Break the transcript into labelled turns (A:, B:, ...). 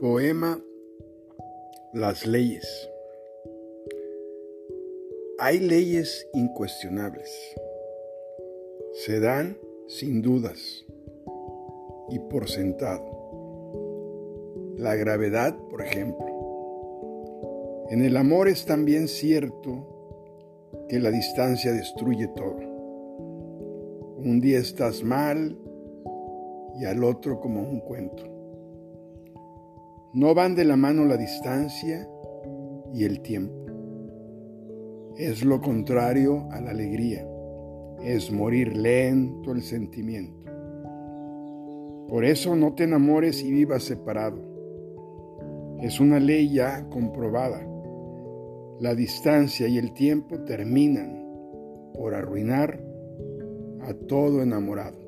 A: Poema Las leyes. Hay leyes incuestionables. Se dan sin dudas y por sentado. La gravedad, por ejemplo. En el amor es también cierto que la distancia destruye todo. Un día estás mal y al otro como un cuento. No van de la mano la distancia y el tiempo. Es lo contrario a la alegría. Es morir lento el sentimiento. Por eso no te enamores y vivas separado. Es una ley ya comprobada. La distancia y el tiempo terminan por arruinar a todo enamorado.